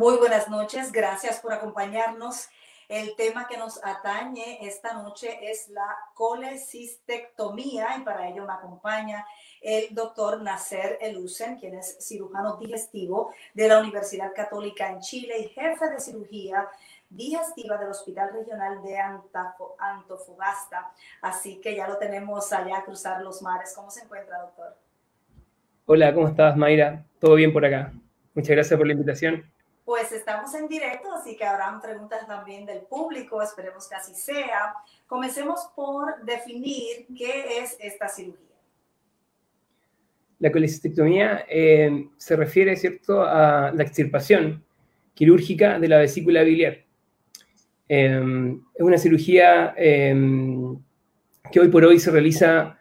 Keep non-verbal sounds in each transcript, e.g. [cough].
Muy buenas noches, gracias por acompañarnos. El tema que nos atañe esta noche es la colecistectomía y para ello me acompaña el doctor Nasser Elusen, quien es cirujano digestivo de la Universidad Católica en Chile y jefe de cirugía digestiva del Hospital Regional de Antofagasta. Así que ya lo tenemos allá a cruzar los mares. ¿Cómo se encuentra, doctor? Hola, ¿cómo estás, Mayra? ¿Todo bien por acá? Muchas gracias por la invitación. Pues estamos en directo, así que habrán preguntas también del público, esperemos que así sea. Comencemos por definir qué es esta cirugía. La colecistectomía eh, se refiere, ¿cierto?, a la extirpación quirúrgica de la vesícula biliar. Eh, es una cirugía eh, que hoy por hoy se realiza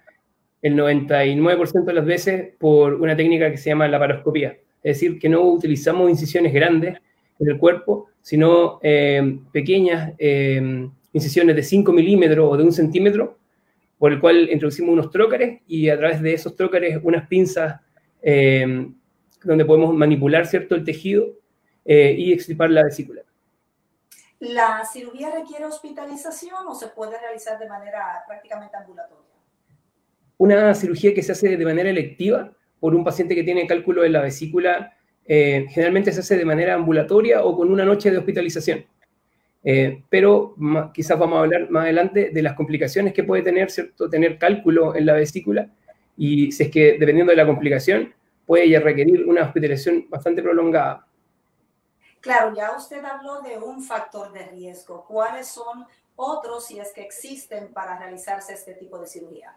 el 99% de las veces por una técnica que se llama la paroscopía es decir, que no utilizamos incisiones grandes en el cuerpo, sino eh, pequeñas eh, incisiones de 5 milímetros o de un centímetro, por el cual introducimos unos trócares y a través de esos trócares unas pinzas eh, donde podemos manipular cierto el tejido y extirpar la vesícula. ¿La cirugía requiere hospitalización o se puede realizar de manera prácticamente ambulatoria? Una cirugía que se hace de manera electiva por un paciente que tiene cálculo en la vesícula, eh, generalmente se hace de manera ambulatoria o con una noche de hospitalización. Eh, pero quizás vamos a hablar más adelante de las complicaciones que puede tener, ¿cierto? Tener cálculo en la vesícula y si es que dependiendo de la complicación puede ya requerir una hospitalización bastante prolongada. Claro, ya usted habló de un factor de riesgo. ¿Cuáles son otros, si es que existen, para realizarse este tipo de cirugía?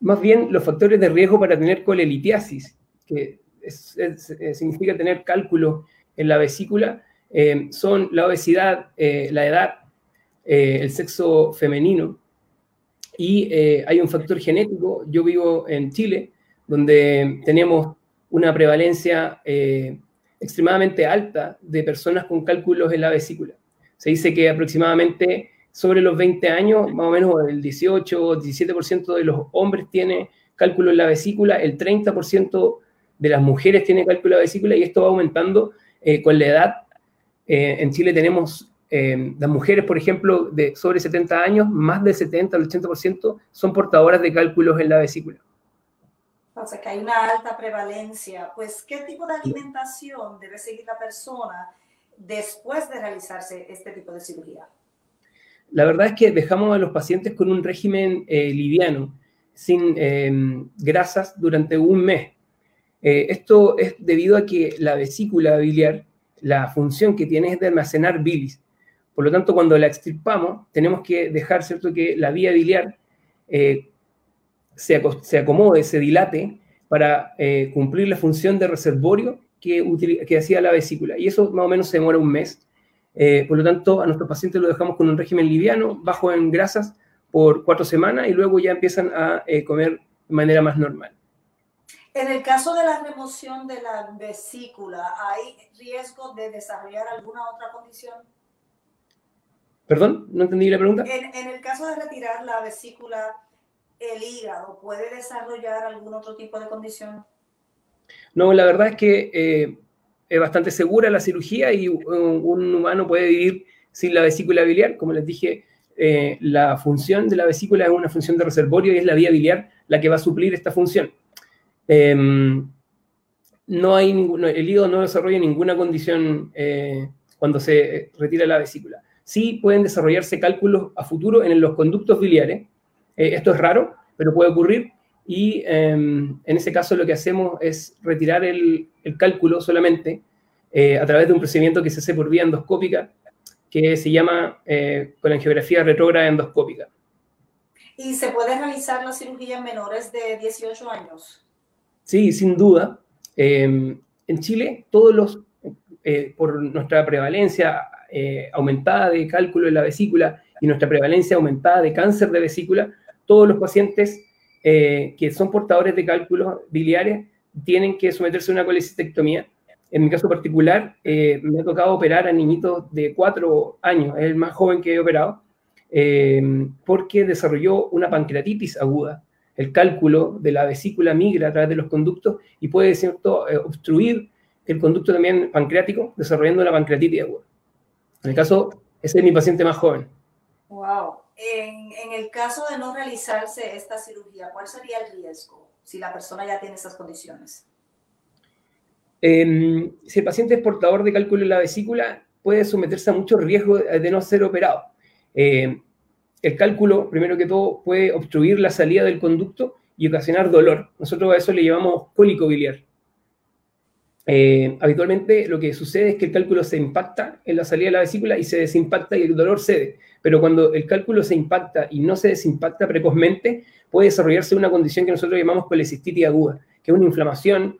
Más bien los factores de riesgo para tener colelitiasis, que eh, significa tener cálculo en la vesícula, eh, son la obesidad, eh, la edad, el sexo femenino, y hay un factor genético. Yo vivo en Chile, donde tenemos una prevalencia extremadamente alta de personas con cálculos en la vesícula. Se dice que aproximadamente sobre los 20 años, más o menos el 18 o 17% de los hombres tiene cálculo en la vesícula, el 30% de las mujeres tiene cálculo en la vesícula y esto va aumentando eh, con la edad. Eh, en Chile tenemos eh, las mujeres, por ejemplo, de sobre 70 años, más del 70 al 80% son portadoras de cálculos en la vesícula. O sea que hay una alta prevalencia. Pues, ¿qué tipo de alimentación debe seguir la persona después de realizarse este tipo de cirugía? La verdad es que dejamos a los pacientes con un régimen eh, liviano, sin em, grasas durante un mes. Eh, esto es debido a que la vesícula biliar, la función que tiene es de almacenar bilis. Por lo tanto, cuando la extirpamos, tenemos que dejar, ¿cierto?, que la vía biliar eh, se, se, acomode, se dilate para cumplir la función de reservorio que, que hacía la vesícula. Y eso más o menos se demora un mes. Eh, por lo tanto, a nuestros pacientes lo dejamos con un régimen liviano, bajo en grasas, por cuatro semanas y luego ya empiezan a eh, comer de manera más normal. En el caso de la remoción de la vesícula, ¿hay riesgo de desarrollar alguna otra condición? Perdón, no entendí la pregunta. En, el caso de retirar la vesícula, el hígado, ¿puede desarrollar algún otro tipo de condición? No, la verdad es que eh, es bastante segura la cirugía y un, humano puede vivir sin la vesícula biliar. Como les dije, eh, la función de la vesícula es una función de reservorio y es la vía biliar la que va a suplir esta función. Em, no hay el hígado no desarrolla ninguna condición eh, cuando se retira la vesícula. sí pueden desarrollarse cálculos a futuro en los conductos biliares. Eh, esto es raro, pero puede ocurrir. Y em, en ese caso lo que hacemos es retirar el, cálculo solamente eh, a través de un procedimiento que se hace por vía endoscópica, que se llama eh, con angiografía retrógrada endoscópica. ¿Y se puede realizar la cirugía en menores de 18 años? Sí, sin duda. Em, en Chile, todos los, por nuestra prevalencia aumentada de cálculo en la vesícula y nuestra prevalencia aumentada de cáncer de vesícula, todos los pacientes eh, que son portadores de cálculos biliares tienen que someterse a una colecistectomía. En mi caso particular, eh, me ha tocado operar a niñitos de cuatro años, es el más joven que he operado, eh, porque desarrolló una pancreatitis aguda. El cálculo de la vesícula migra a través de los conductos y puede ¿cierto? obstruir el conducto también pancreático, desarrollando una pancreatitis aguda. En el caso, ese es mi paciente más joven. Wow. En, el caso de no realizarse esta cirugía, ¿cuál sería el riesgo si la persona ya tiene esas condiciones? Em, si el paciente es portador de cálculo en la vesícula, puede someterse a mucho riesgo de no ser operado. Em, el cálculo, primero que todo, puede obstruir la salida del conducto y ocasionar dolor. Nosotros a eso le llamamos cólico biliar. Eh, habitualmente lo que sucede es que el cálculo se impacta en la salida de la vesícula y se desimpacta y el dolor cede. Pero cuando el cálculo se impacta y no se desimpacta precozmente, puede desarrollarse una condición que nosotros llamamos colecistitis aguda, que es una inflamación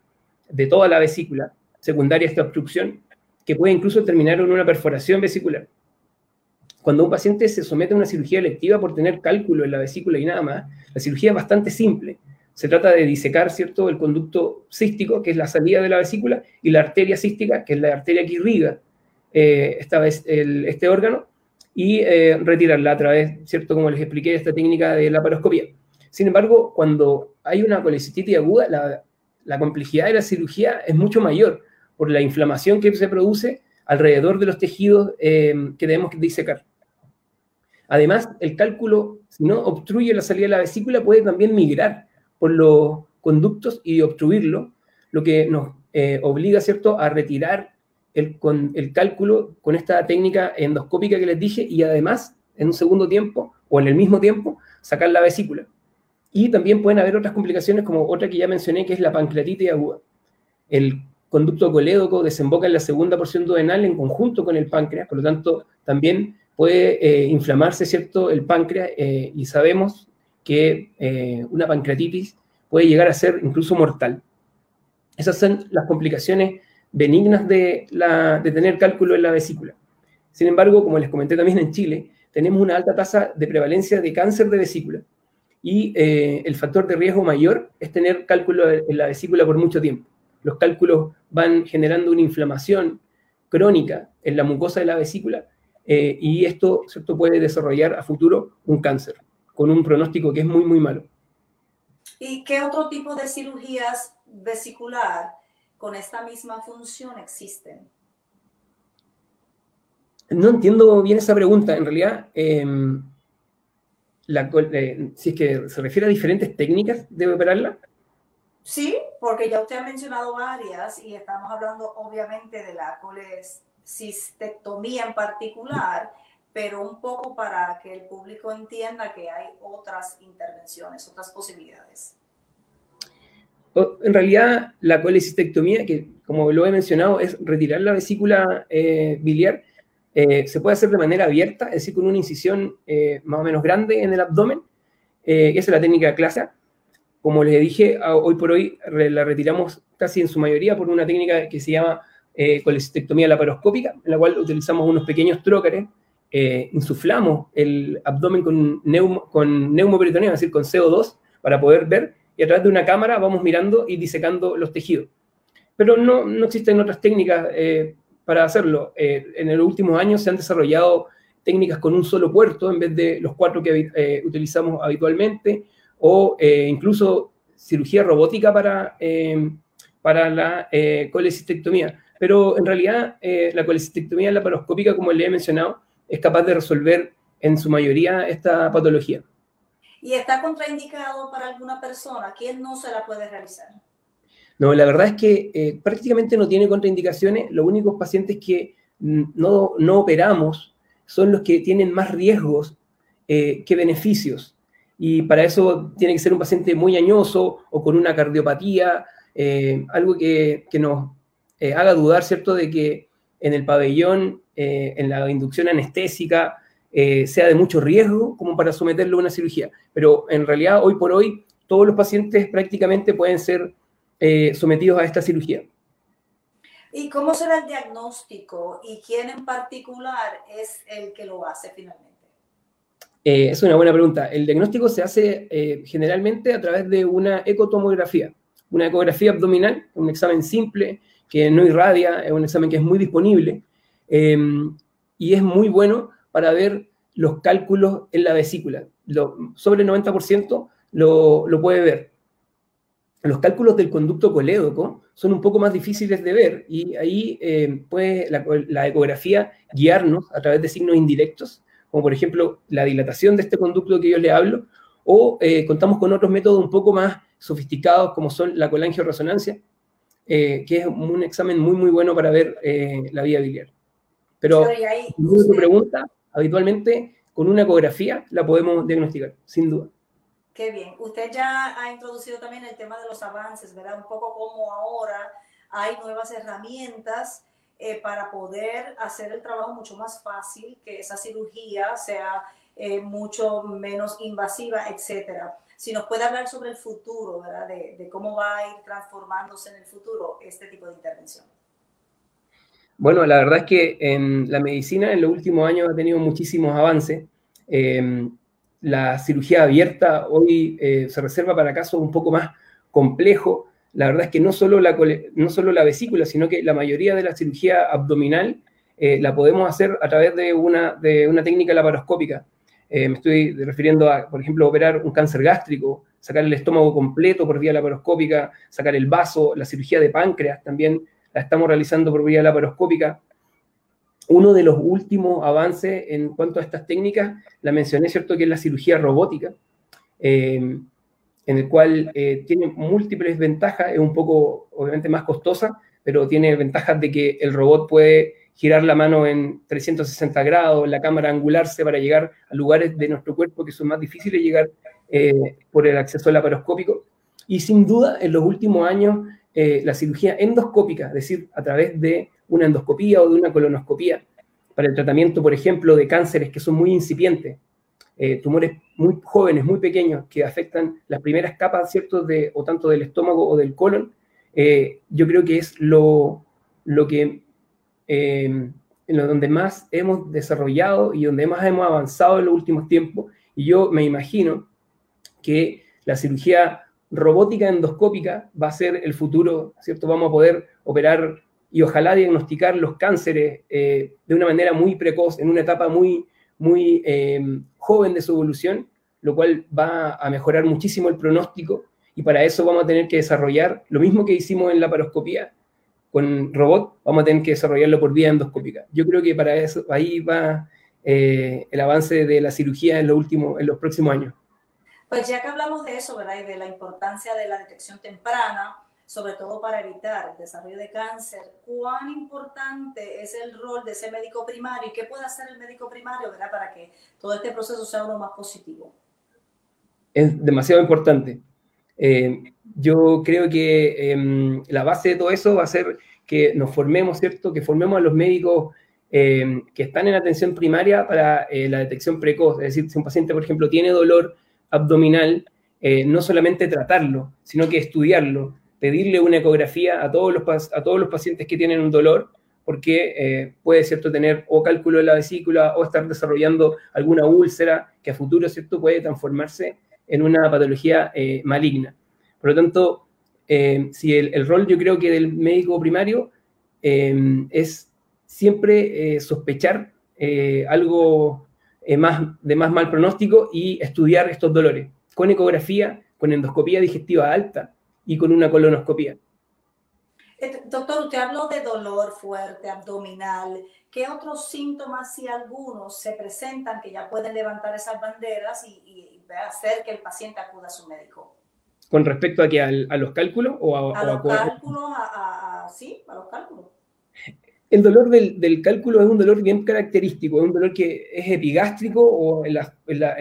de toda la vesícula, secundaria a esta obstrucción, que puede incluso terminar en una perforación vesicular. Cuando un paciente se somete a una cirugía electiva por tener cálculo en la vesícula y nada más, la cirugía es bastante simple se trata de disecar, ¿cierto?, el conducto cístico, que es la salida de la vesícula, y la arteria cística, que es la arteria que irriga eh, este órgano, y eh, retirarla a través, ¿cierto?, como les expliqué, esta técnica de la paroscopía. Sin embargo, cuando hay una colecistitis aguda, la, complejidad de la cirugía es mucho mayor por la inflamación que se produce alrededor de los tejidos eh, que debemos disecar. Además, el cálculo, si no obstruye la salida de la vesícula, puede también migrar por los conductos y obstruirlo, lo que nos eh, obliga, ¿cierto?, a retirar el, con, el cálculo con esta técnica endoscópica que les dije y además, en un segundo tiempo o en el mismo tiempo, sacar la vesícula. Y también pueden haber otras complicaciones, como otra que ya mencioné, que es la pancreatitis aguda. El conducto colédoco desemboca en la segunda porción duodenal en conjunto con el páncreas, por lo tanto, también puede eh, inflamarse, ¿cierto?, el páncreas y sabemos que eh, una pancreatitis puede llegar a ser incluso mortal. Esas son las complicaciones benignas de, tener cálculo en la vesícula. Sin embargo, como les comenté también en Chile, tenemos una alta tasa de prevalencia de cáncer de vesícula y eh, el factor de riesgo mayor es tener cálculo en la vesícula por mucho tiempo. Los cálculos van generando una inflamación crónica en la mucosa de la vesícula eh, y esto ¿cierto? puede desarrollar a futuro un cáncer con un pronóstico que es muy, muy malo. ¿Y qué otro tipo de cirugías vesicular con esta misma función existen? No entiendo bien esa pregunta. En realidad, em, eh, si es que se refiere a diferentes técnicas de operarla. Sí, porque ya usted ha mencionado varias y estamos hablando obviamente de la colecistectomía en particular pero un poco para que el público entienda que hay otras intervenciones, otras posibilidades. En realidad, la colecistectomía, que como lo he mencionado, es retirar la vesícula eh, biliar, eh, se puede hacer de manera abierta, es decir, con una incisión eh, más o menos grande en el abdomen. esa es la técnica clásica. Como les dije, hoy por hoy la retiramos casi en su mayoría por una técnica que se llama colecistectomía laparoscópica, en la cual utilizamos unos pequeños trócares eh, insuflamos el abdomen con, neumo, con neumoperitoneo, es decir, con CO2, para poder ver, y a través de una cámara vamos mirando y disecando los tejidos. Pero no, no existen otras técnicas eh, para hacerlo. Eh, en los últimos años se han desarrollado técnicas con un solo puerto en vez de los cuatro que utilizamos habitualmente, o incluso cirugía robótica para, para la colecistectomía. Pero en realidad la colecistectomía laparoscópica, como le he mencionado, es capaz de resolver en su mayoría esta patología. ¿Y está contraindicado para alguna persona? ¿Quién no se la puede realizar? No, la verdad es que eh, prácticamente no tiene contraindicaciones. Los únicos pacientes que no, no operamos son los que tienen más riesgos que beneficios. Y para eso tiene que ser un paciente muy añoso o con una cardiopatía, algo que, que nos haga dudar, ¿cierto?, de que en el pabellón, en la inducción anestésica, sea de mucho riesgo como para someterlo a una cirugía. Pero en realidad, hoy por hoy, todos los pacientes prácticamente pueden ser eh, sometidos a esta cirugía. ¿Y cómo será el diagnóstico y quién en particular es el que lo hace finalmente? Eh, es una buena pregunta. El diagnóstico se hace eh, generalmente a través de una ecotomografía, una ecografía abdominal, un examen simple que no irradia, es un examen que es muy disponible y es muy bueno para ver los cálculos en la vesícula. sobre el 90% lo, lo puede ver. Los cálculos del conducto colédoco son un poco más difíciles de ver y ahí eh, puede la, ecografía guiarnos a través de signos indirectos, como por ejemplo la dilatación de este conducto que yo le hablo, o eh, contamos con otros métodos un poco más sofisticados como son la colangioresonancia, eh, que es un examen muy muy bueno para ver la vía biliar. Pero, tu pregunta, habitualmente con una ecografía la podemos diagnosticar, sin duda. Qué bien. Usted ya ha introducido también el tema de los avances, ¿verdad? Un poco como ahora hay nuevas herramientas eh, para poder hacer el trabajo mucho más fácil, que esa cirugía sea eh, mucho menos invasiva, etcétera. Si nos puede hablar sobre el futuro, ¿verdad? De, de, cómo va a ir transformándose en el futuro este tipo de intervención. Bueno, la verdad es que en la medicina en los últimos años ha tenido muchísimos avances. Eh, la cirugía abierta hoy eh, se reserva para casos un poco más complejos. La verdad es que no solo la, no solo la vesícula, sino que la mayoría de la cirugía abdominal eh, la podemos hacer a través de una, de una técnica laparoscópica. Eh, me estoy refiriendo a, por ejemplo, operar un cáncer gástrico, sacar el estómago completo por vía laparoscópica, sacar el vaso, la cirugía de páncreas también la estamos realizando por vía laparoscópica uno de los últimos avances en cuanto a estas técnicas, la mencioné, ¿cierto?, que es la cirugía robótica, eh, en el cual eh, tiene múltiples ventajas, es un poco, obviamente, más costosa, pero tiene ventajas de que el robot puede girar la mano en 360 grados, la cámara angularse para llegar a lugares de nuestro cuerpo que son más difíciles de llegar eh, por el acceso laparoscópico. Y sin duda, en los últimos años, la cirugía endoscópica, es decir, a través de una endoscopía o de una colonoscopía para el tratamiento, por ejemplo, de cánceres que son muy incipientes, eh, tumores muy jóvenes, muy pequeños, que afectan las primeras capas, ¿cierto?, de, o tanto del estómago o del colon, eh, yo creo que es lo, lo que, eh, en lo donde más hemos desarrollado y donde más hemos avanzado en los últimos tiempos, y yo me imagino que la cirugía robótica endoscópica va a ser el futuro, ¿cierto? Vamos a poder operar y ojalá diagnosticar los cánceres eh, de una manera muy precoz, en una etapa muy, muy eh, joven de su evolución, lo cual va a mejorar muchísimo el pronóstico y para eso vamos a tener que desarrollar lo mismo que hicimos en la paroscopía con robot, vamos a tener que desarrollarlo por vía endoscópica. Yo creo que para eso ahí va eh, el avance de la cirugía en, los últimos, en los próximos años. Pues ya que hablamos de eso, ¿verdad? Y de la importancia de la detección temprana, sobre todo para evitar el desarrollo de cáncer, cuán importante es el rol de ese médico primario y qué puede hacer el médico primario ¿verdad? para que todo este proceso sea uno más positivo. Es demasiado importante. Eh, yo creo que em, la base de todo eso va a ser que nos formemos, ¿cierto? Que formemos a los médicos em, que están en atención primaria para eh, la detección precoz. Es decir, si un paciente, por ejemplo, tiene dolor abdominal, eh, no solamente tratarlo, sino que estudiarlo, pedirle una ecografía a todos los, a todos los pacientes que tienen un dolor, porque eh, puede, ¿cierto?, tener o cálculo de la vesícula o estar desarrollando alguna úlcera que a futuro, ¿cierto?, puede transformarse en una patología eh, maligna. Por lo tanto, si el, rol yo creo que del médico primario es siempre sospechar algo más, de más mal pronóstico y estudiar estos dolores con ecografía, con endoscopía digestiva alta, y con una colonoscopia. Eh, doctor, usted habló de dolor fuerte, abdominal. ¿Qué otros síntomas, si algunos, se presentan que ya pueden levantar esas banderas y, hacer que el paciente acuda a su médico? ¿Con respecto a, que a, los cálculos? O a, los cálculos, a, sí, a los cálculos. El dolor del, cálculo es un dolor bien característico, es un dolor que es epigástrico o en,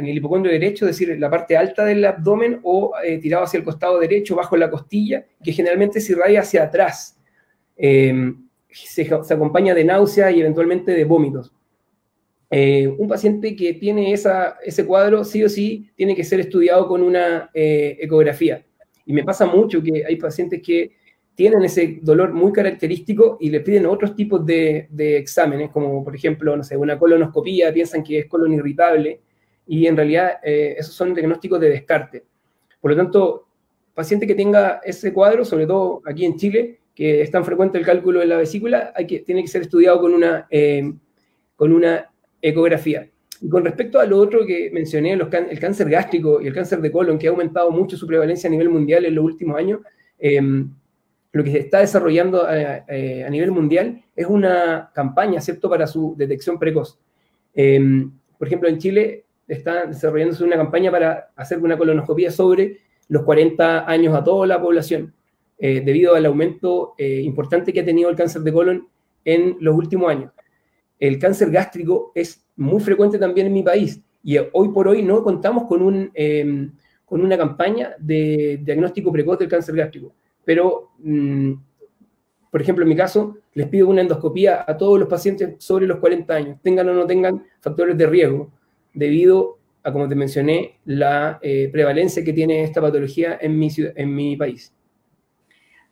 el hipocondrio derecho, es decir, la parte alta del abdomen o eh, tirado hacia el costado derecho, bajo la costilla, que generalmente se irradia hacia atrás. Em, se, acompaña de náuseas y eventualmente de vómitos. Eh, un paciente que tiene ese cuadro, sí o sí, tiene que ser estudiado con una eh, ecografía. Y me pasa mucho que hay pacientes que tienen ese dolor muy característico y le piden otros tipos de, exámenes, como por ejemplo, no sé, una colonoscopía, piensan que es colon irritable, y en realidad eh, esos son diagnósticos de descarte. Por lo tanto, paciente que tenga ese cuadro, sobre todo aquí en Chile, que es tan frecuente el cálculo de la vesícula, hay que, tiene que ser estudiado con una, eh, con una ecografía. Y con respecto a lo otro que mencioné, el cáncer gástrico y el cáncer de colon, que ha aumentado mucho su prevalencia a nivel mundial en los últimos años, eh, lo que se está desarrollando eh, eh, a, nivel mundial es una campaña, ¿cierto?, para su detección precoz. Em, por ejemplo, en Chile está desarrollándose una campaña para hacer una colonoscopia sobre los 40 años a toda la población, eh, debido al aumento importante que ha tenido el cáncer de colon en los últimos años. El cáncer gástrico es muy frecuente también en mi país y hoy por hoy no contamos con, un, em, con una campaña de diagnóstico precoz del cáncer gástrico pero, mm, por ejemplo, en mi caso, les pido una endoscopía a todos los pacientes sobre los 40 años, tengan o no tengan factores de riesgo, debido a, como te mencioné, la eh, prevalencia que tiene esta patología en mi, en mi país.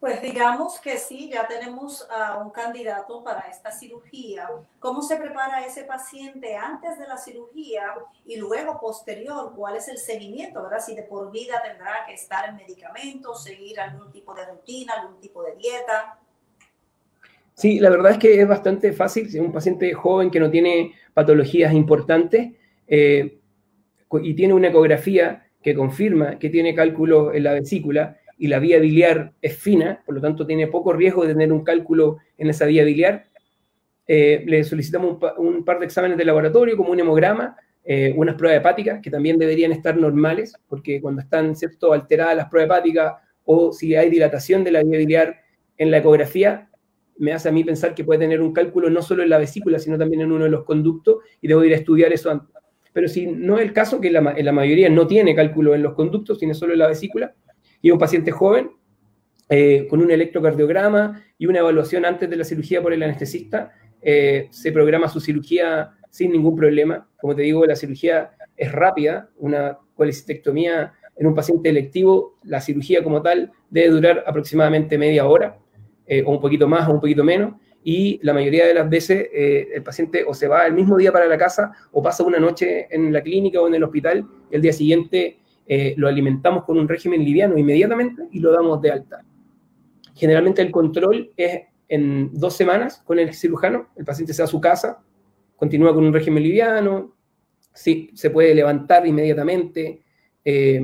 Pues digamos que sí, ya tenemos a un candidato para esta cirugía. ¿Cómo se prepara ese paciente antes de la cirugía y luego posterior? ¿Cuál es el seguimiento? ¿verdad? Si de por vida tendrá que estar en medicamentos, seguir algún tipo de rutina, algún tipo de dieta. Sí, la verdad es que es bastante fácil. Si un paciente joven que no tiene patologías importantes eh, y tiene una ecografía que confirma que tiene cálculo en la vesícula, y la vía biliar es fina, por lo tanto tiene poco riesgo de tener un cálculo en esa vía biliar, eh, le solicitamos un, par de exámenes de laboratorio, como un hemograma, eh, unas pruebas hepáticas, que también deberían estar normales, porque cuando están ¿cierto? alteradas las pruebas hepáticas o si hay dilatación de la vía biliar en la ecografía, me hace a mí pensar que puede tener un cálculo no solo en la vesícula, sino también en uno de los conductos, y debo ir a estudiar eso antes. Pero si no es el caso, que la, en la mayoría no tiene cálculo en los conductos, sino solo en la vesícula, y un paciente joven eh, con un electrocardiograma y una evaluación antes de la cirugía por el anestesista, eh, se programa su cirugía sin ningún problema. Como te digo, la cirugía es rápida, una colecistectomía en un paciente electivo, la cirugía como tal debe durar aproximadamente media hora, eh, o un poquito más o un poquito menos, y la mayoría de las veces el paciente o se va el mismo día para la casa o pasa una noche en la clínica o en el hospital, el día siguiente eh, lo alimentamos con un régimen liviano inmediatamente y lo damos de alta. Generalmente el control es en dos semanas con el cirujano, el paciente se va a su casa, continúa con un régimen liviano, sí, se puede levantar inmediatamente, eh,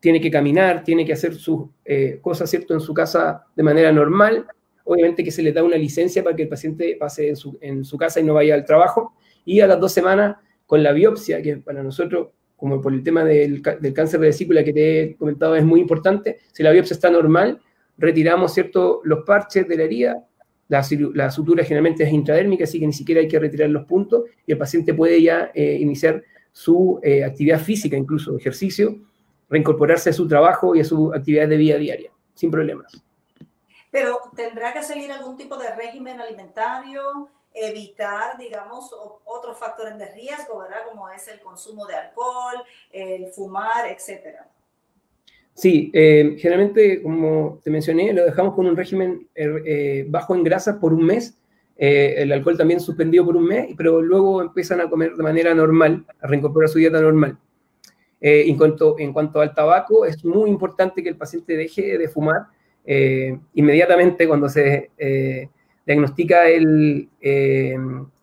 tiene que caminar, tiene que hacer sus eh, cosas, ¿cierto?, en su casa de manera normal. Obviamente que se le da una licencia para que el paciente pase en su, en su casa y no vaya al trabajo. Y a las dos semanas, con la biopsia, que para nosotros como por el tema del, cáncer de vesícula que te he comentado es muy importante, si la biopsia está normal, retiramos ¿cierto? los parches de la herida, la, sutura generalmente es intradérmica, así que ni siquiera hay que retirar los puntos y el paciente puede ya eh, iniciar su eh, actividad física, incluso ejercicio, reincorporarse a su trabajo y a su actividad de vida diaria, sin problemas. Pero tendrá que seguir algún tipo de régimen alimentario, evitar, digamos, otros factores de riesgo, ¿verdad? Como es el consumo de alcohol, el fumar, etcétera. Sí, eh, generalmente, como te mencioné, lo dejamos con un régimen er, eh, bajo en grasa por un mes, eh, el alcohol también suspendido por un mes, pero luego empiezan a comer de manera normal, a reincorporar su dieta normal. en, cuanto, en cuanto al tabaco, es muy importante que el paciente deje de fumar inmediatamente cuando se diagnostica el, eh,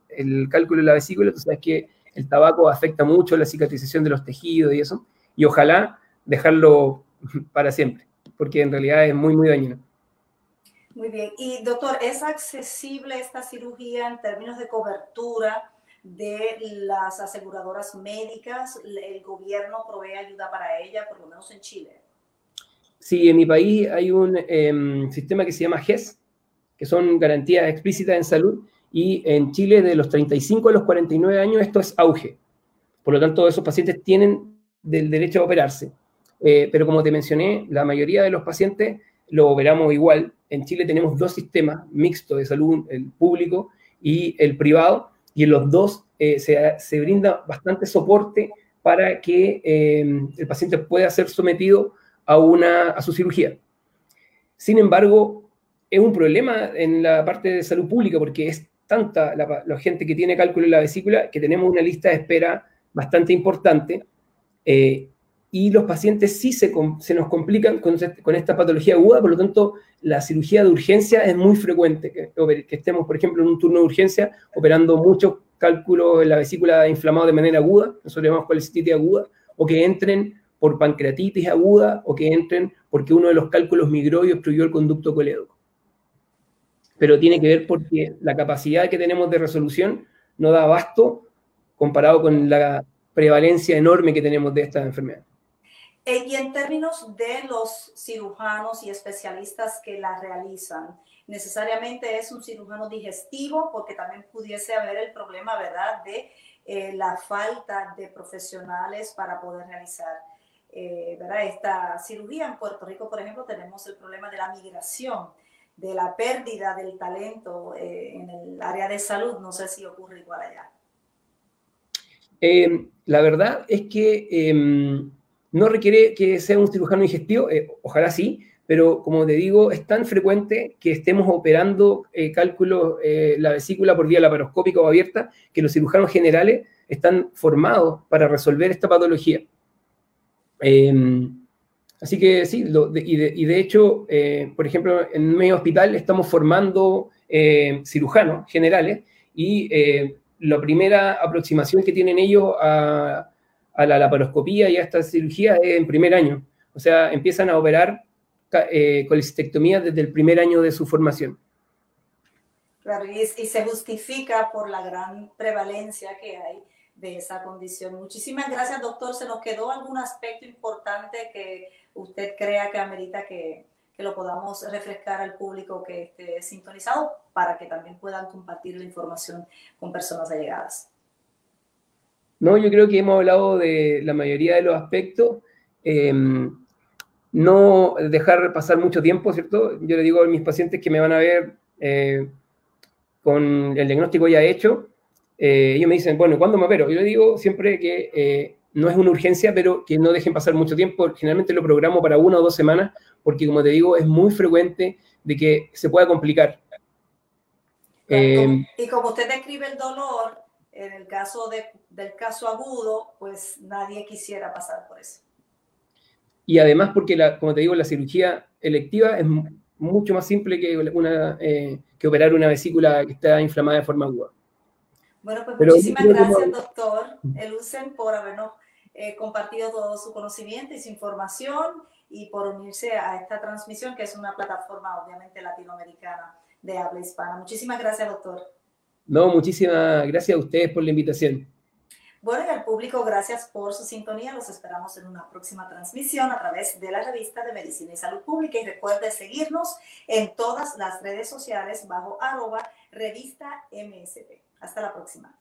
el cálculo de la vesícula, tú sabes que el tabaco afecta mucho la cicatrización de los tejidos y eso, y ojalá dejarlo [laughs] para siempre, porque en realidad es muy, muy dañino. Muy bien. Y doctor, ¿es accesible esta cirugía en términos de cobertura de las aseguradoras médicas? ¿El gobierno provee ayuda para ella, por lo menos en Chile? Sí, en mi país hay un em, sistema que se llama GES, que son garantías explícitas en salud, y en Chile de los 35 a los 49 años esto es auge. Por lo tanto, esos pacientes tienen del derecho a operarse. Eh, pero como te mencioné, la mayoría de los pacientes lo operamos igual. En Chile tenemos dos sistemas mixtos de salud, el público y el privado, y en los dos eh, se, brinda bastante soporte para que eh, el paciente pueda ser sometido a, una, a su cirugía. Sin embargo, es un problema en la parte de salud pública porque es tanta la, gente que tiene cálculo en la vesícula que tenemos una lista de espera bastante importante eh, y los pacientes sí se, nos complican con, con, esta patología aguda, por lo tanto la cirugía de urgencia es muy frecuente, que, estemos, por ejemplo, en un turno de urgencia operando muchos cálculos en la vesícula inflamada de manera aguda, nosotros llamamos colecitis aguda, o que entren por pancreatitis aguda, o que entren porque uno de los cálculos migró y obstruyó el conducto colédoco pero tiene que ver porque la capacidad que tenemos de resolución no da abasto comparado con la prevalencia enorme que tenemos de esta enfermedad. Eh, y en términos de los cirujanos y especialistas que la realizan, necesariamente es un cirujano digestivo porque también pudiese haber el problema, ¿verdad?, de eh, la falta de profesionales para poder realizar eh, ¿verdad? esta cirugía. En Puerto Rico, por ejemplo, tenemos el problema de la migración de la pérdida del talento eh, en el área de salud. No sé si ocurre igual allá. Em, la verdad es que em, no requiere que sea un cirujano digestivo, eh, ojalá sí, pero como te digo, es tan frecuente que estemos operando eh, cálculos, la vesícula por vía laparoscópica o abierta, que los cirujanos generales están formados para resolver esta patología. Em, Así que sí, y, de, hecho, eh, por ejemplo, en medio hospital estamos formando eh, cirujanos generales y eh, la primera aproximación que tienen ellos a, la laparoscopía y a esta cirugía es en primer año. O sea, empiezan a operar colecistectomía desde el primer año de su formación. Y se justifica por la gran prevalencia que hay de esa condición. Muchísimas gracias, doctor. ¿Se nos quedó algún aspecto importante que usted crea que amerita que, que lo podamos refrescar al público que esté sintonizado para que también puedan compartir la información con personas allegadas? No, yo creo que hemos hablado de la mayoría de los aspectos. Em, no dejar pasar mucho tiempo, ¿cierto? Yo le digo a mis pacientes que me van a ver eh, con el diagnóstico ya hecho, eh, ellos me dicen, bueno, ¿cuándo me opero? Yo le digo siempre que eh, no es una urgencia, pero que no dejen pasar mucho tiempo. Generalmente lo programo para una o dos semanas, porque como te digo, es muy frecuente de que se pueda complicar. Eh, y como usted describe el dolor, en el caso del caso agudo, pues nadie quisiera pasar por eso. Y además porque, la, como te digo, la cirugía electiva es mucho más simple que, una, que operar una vesícula que está inflamada de forma aguda. Bueno, pues muchísimas gracias, doctor Elucen, por habernos eh, compartido todo su conocimiento y su información y por unirse a esta transmisión, que es una plataforma obviamente latinoamericana de habla hispana. Muchísimas gracias, doctor. No, muchísimas gracias a ustedes por la invitación. Bueno, y al público, gracias por su sintonía. Los esperamos en una próxima transmisión a través de la revista de Medicina y Salud Pública. Y recuerde seguirnos en todas las redes sociales bajo arroba revista MSP. Hasta la próxima.